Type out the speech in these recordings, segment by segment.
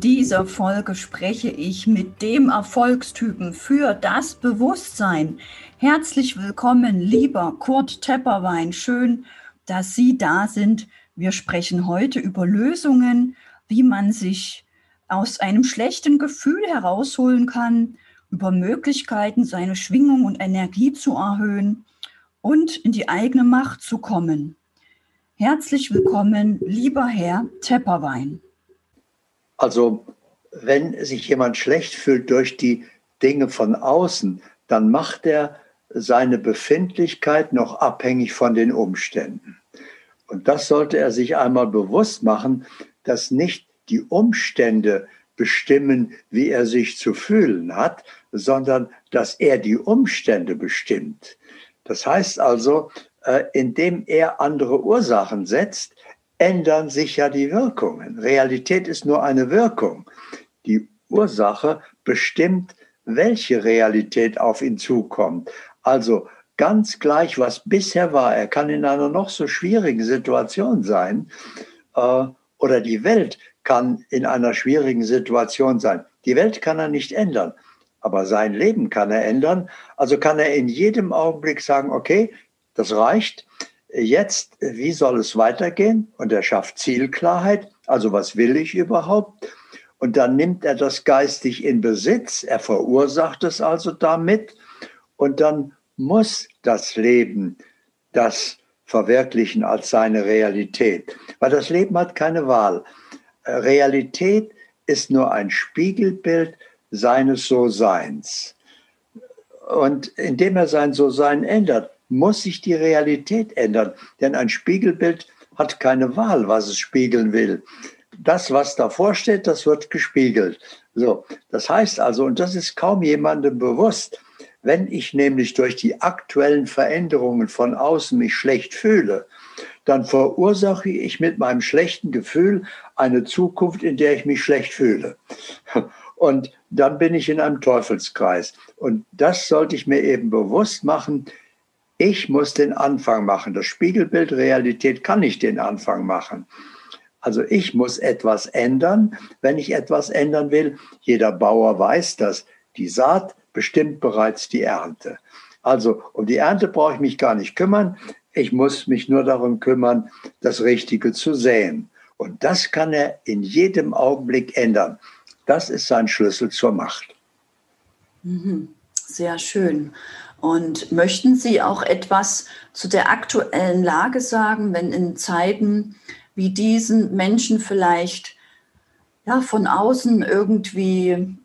Dieser Folge spreche ich mit dem Erfolgstypen für das Bewusstsein. Herzlich willkommen, lieber Kurt Tepperwein. Schön, dass Sie da sind. Wir sprechen heute über Lösungen, wie man sich aus einem schlechten Gefühl herausholen kann, über Möglichkeiten, seine Schwingung und Energie zu erhöhen und in die eigene Macht zu kommen. Herzlich willkommen, lieber Herr Tepperwein. Also wenn sich jemand schlecht fühlt durch die Dinge von außen, dann macht er seine Befindlichkeit noch abhängig von den Umständen. Und das sollte er sich einmal bewusst machen, dass nicht die Umstände bestimmen, wie er sich zu fühlen hat, sondern dass er die Umstände bestimmt. Das heißt also, äh, indem er andere Ursachen setzt, ändern sich ja die Wirkungen. Realität ist nur eine Wirkung. Die Ursache bestimmt, welche Realität auf ihn zukommt. Also ganz gleich, was bisher war, er kann in einer noch so schwierigen Situation sein, äh, oder die Welt kann in einer schwierigen Situation sein. Die Welt kann er nicht ändern, aber sein Leben kann er ändern. Also kann er in jedem Augenblick sagen, okay, das reicht, jetzt, wie soll es weitergehen? Und er schafft Zielklarheit. Also was will ich überhaupt? Und dann nimmt er das geistig in Besitz. Er verursacht es also damit. Und dann muss das Leben das verwirklichen als seine Realität. Weil das Leben hat keine Wahl. Realität ist nur ein Spiegelbild seines So-Seins. Und indem er sein So-Sein ändert, muss sich die Realität ändern. Denn ein Spiegelbild hat keine Wahl, was es spiegeln will. Das, was davor steht, das wird gespiegelt. So, das heißt also, und das ist kaum jemandem bewusst, wenn ich nämlich durch die aktuellen Veränderungen von außen mich schlecht fühle, dann verursache ich mit meinem schlechten Gefühl eine Zukunft, in der ich mich schlecht fühle. Und dann bin ich in einem Teufelskreis. Und das sollte ich mir eben bewusst machen. Ich muss den Anfang machen. Das Spiegelbild Realität kann nicht den Anfang machen. Also ich muss etwas ändern, wenn ich etwas ändern will. Jeder Bauer weiß das. Die Saat bestimmt bereits die Ernte. Also um die Ernte brauche ich mich gar nicht kümmern. Ich muss mich nur darum kümmern, das Richtige zu säen. Und das kann er in jedem Augenblick ändern. Das ist sein Schlüssel zur Macht. Mhm. Sehr schön. Und möchten Sie auch etwas zu der aktuellen Lage sagen, wenn in Zeiten wie diesen Menschen vielleicht ja, von außen irgendwie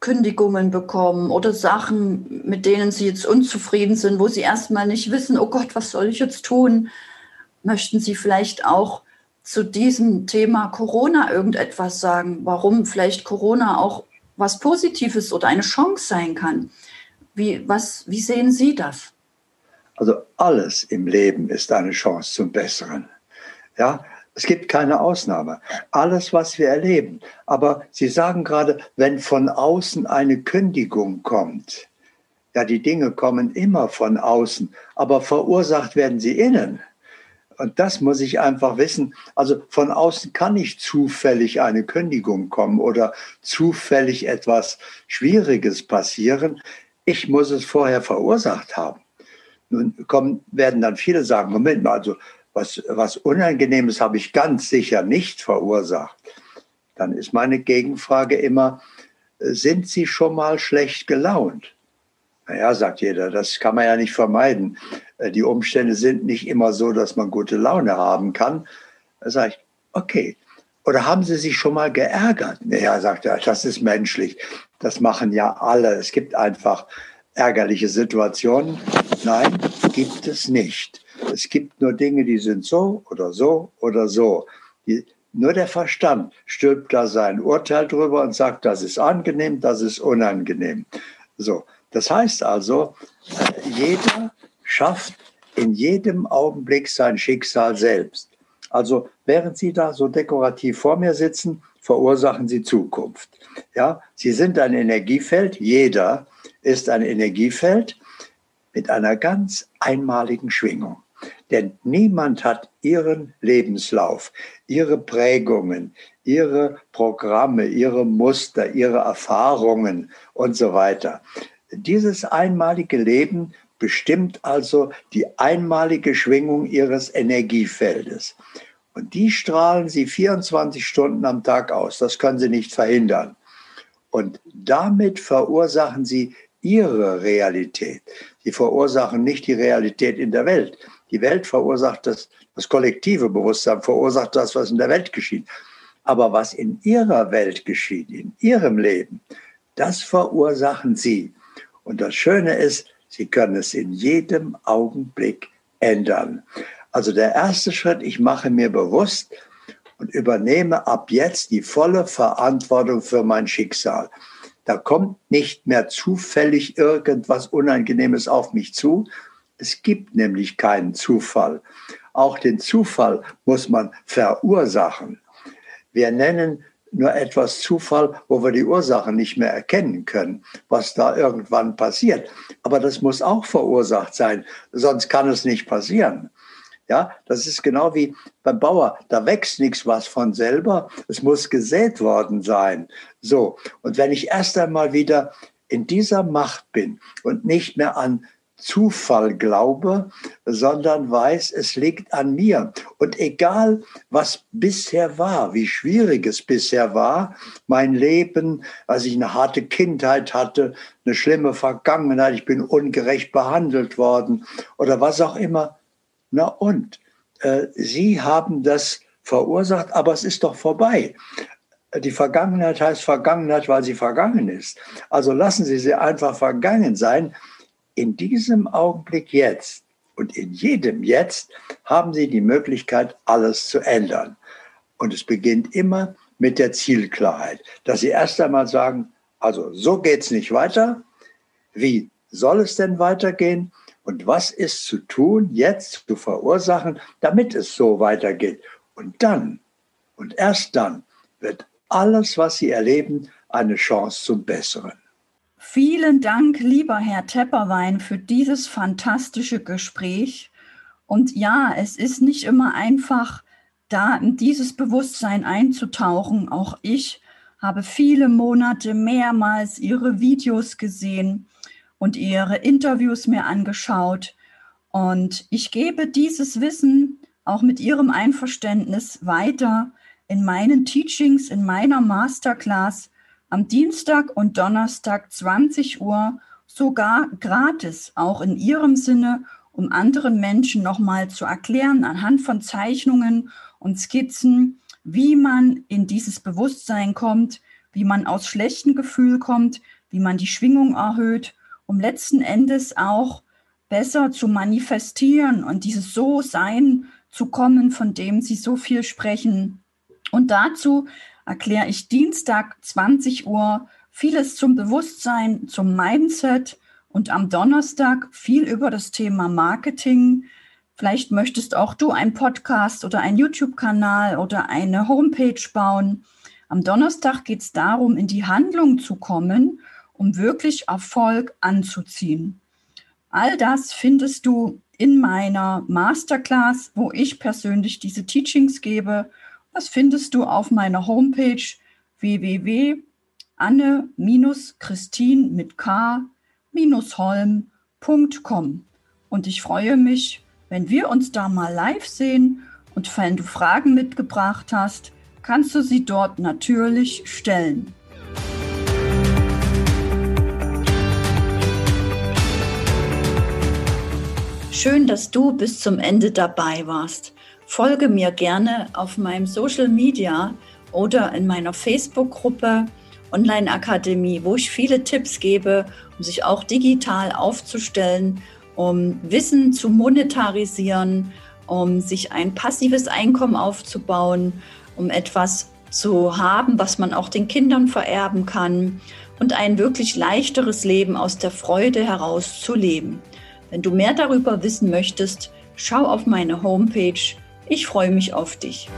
Kündigungen bekommen oder Sachen, mit denen sie jetzt unzufrieden sind, wo sie erstmal nicht wissen, oh Gott, was soll ich jetzt tun? Möchten Sie vielleicht auch zu diesem Thema Corona irgendetwas sagen, warum vielleicht Corona auch was Positives oder eine Chance sein kann? Wie, was, wie sehen Sie das? Also alles im Leben ist eine Chance zum Besseren. Ja, es gibt keine Ausnahme. Alles, was wir erleben. Aber Sie sagen gerade, wenn von außen eine Kündigung kommt, ja, die Dinge kommen immer von außen, aber verursacht werden sie innen. Und das muss ich einfach wissen. Also von außen kann nicht zufällig eine Kündigung kommen oder zufällig etwas Schwieriges passieren. Ich muss es vorher verursacht haben. Nun kommen, werden dann viele sagen, Moment mal, also was, was Unangenehmes habe ich ganz sicher nicht verursacht. Dann ist meine Gegenfrage immer, sind Sie schon mal schlecht gelaunt? Naja, sagt jeder, das kann man ja nicht vermeiden. Die Umstände sind nicht immer so, dass man gute Laune haben kann. Da sage ich, okay. Oder haben Sie sich schon mal geärgert? Naja, sagt er, das ist menschlich. Das machen ja alle. Es gibt einfach ärgerliche Situationen. Nein, gibt es nicht. Es gibt nur Dinge, die sind so oder so oder so. Die, nur der Verstand stülpt da sein Urteil drüber und sagt, das ist angenehm, das ist unangenehm. So, das heißt also, äh, jeder schafft in jedem Augenblick sein Schicksal selbst. Also während Sie da so dekorativ vor mir sitzen, verursachen Sie Zukunft. Ja, Sie sind ein Energiefeld, jeder ist ein Energiefeld mit einer ganz einmaligen Schwingung. Denn niemand hat ihren Lebenslauf, ihre Prägungen, ihre Programme, ihre Muster, ihre Erfahrungen und so weiter. Dieses einmalige Leben bestimmt also die einmalige Schwingung ihres Energiefeldes. Und die strahlen sie 24 Stunden am Tag aus. Das können sie nicht verhindern. Und damit verursachen sie ihre Realität. Sie verursachen nicht die Realität in der Welt. Die Welt verursacht das, das kollektive Bewusstsein, verursacht das, was in der Welt geschieht. Aber was in ihrer Welt geschieht, in ihrem Leben, das verursachen sie. Und das Schöne ist, sie können es in jedem Augenblick ändern. Also der erste Schritt, ich mache mir bewusst und übernehme ab jetzt die volle Verantwortung für mein Schicksal. Da kommt nicht mehr zufällig irgendwas Unangenehmes auf mich zu, es gibt nämlich keinen Zufall. Auch den Zufall muss man verursachen. Wir nennen nur etwas Zufall, wo wir die Ursache nicht mehr erkennen können, was da irgendwann passiert. Aber das muss auch verursacht sein, sonst kann es nicht passieren. Ja, das ist genau wie beim Bauer. Da wächst nichts was von selber. Es muss gesät worden sein. So. Und wenn ich erst einmal wieder in dieser Macht bin und nicht mehr an Zufall glaube, sondern weiß, es liegt an mir. Und egal, was bisher war, wie schwierig es bisher war, mein Leben, als ich eine harte Kindheit hatte, eine schlimme Vergangenheit, ich bin ungerecht behandelt worden oder was auch immer. Na und, äh, Sie haben das verursacht, aber es ist doch vorbei. Die Vergangenheit heißt Vergangenheit, weil sie vergangen ist. Also lassen Sie sie einfach vergangen sein in diesem Augenblick jetzt und in jedem Jetzt haben Sie die Möglichkeit, alles zu ändern. Und es beginnt immer mit der Zielklarheit, dass Sie erst einmal sagen, also so geht es nicht weiter. Wie soll es denn weitergehen? Und was ist zu tun, jetzt zu verursachen, damit es so weitergeht? Und dann, und erst dann, wird alles, was Sie erleben, eine Chance zum Besseren. Vielen Dank, lieber Herr Tepperwein, für dieses fantastische Gespräch. Und ja, es ist nicht immer einfach, da in dieses Bewusstsein einzutauchen. Auch ich habe viele Monate mehrmals Ihre Videos gesehen und Ihre Interviews mir angeschaut. Und ich gebe dieses Wissen auch mit Ihrem Einverständnis weiter in meinen Teachings, in meiner Masterclass am Dienstag und Donnerstag 20 Uhr sogar gratis, auch in ihrem Sinne, um anderen Menschen nochmal zu erklären anhand von Zeichnungen und Skizzen, wie man in dieses Bewusstsein kommt, wie man aus schlechten Gefühlen kommt, wie man die Schwingung erhöht, um letzten Endes auch besser zu manifestieren und dieses So-Sein zu kommen, von dem Sie so viel sprechen. Und dazu erkläre ich Dienstag 20 Uhr vieles zum Bewusstsein, zum Mindset und am Donnerstag viel über das Thema Marketing. Vielleicht möchtest auch du einen Podcast oder einen YouTube-Kanal oder eine Homepage bauen. Am Donnerstag geht es darum, in die Handlung zu kommen, um wirklich Erfolg anzuziehen. All das findest du in meiner Masterclass, wo ich persönlich diese Teachings gebe das findest du auf meiner Homepage www.anne-christin mit k-holm.com. Und ich freue mich, wenn wir uns da mal live sehen und wenn du Fragen mitgebracht hast, kannst du sie dort natürlich stellen. Schön, dass du bis zum Ende dabei warst. Folge mir gerne auf meinem Social Media oder in meiner Facebook-Gruppe Online Akademie, wo ich viele Tipps gebe, um sich auch digital aufzustellen, um Wissen zu monetarisieren um sich ein passives Einkommen aufzubauen, um etwas zu haben, was man auch den Kindern vererben kann und ein wirklich leichteres Leben aus der Freude heraus zu leben. Wenn du mehr darüber wissen möchtest, schau auf meine Homepage. Ich freue mich auf dich.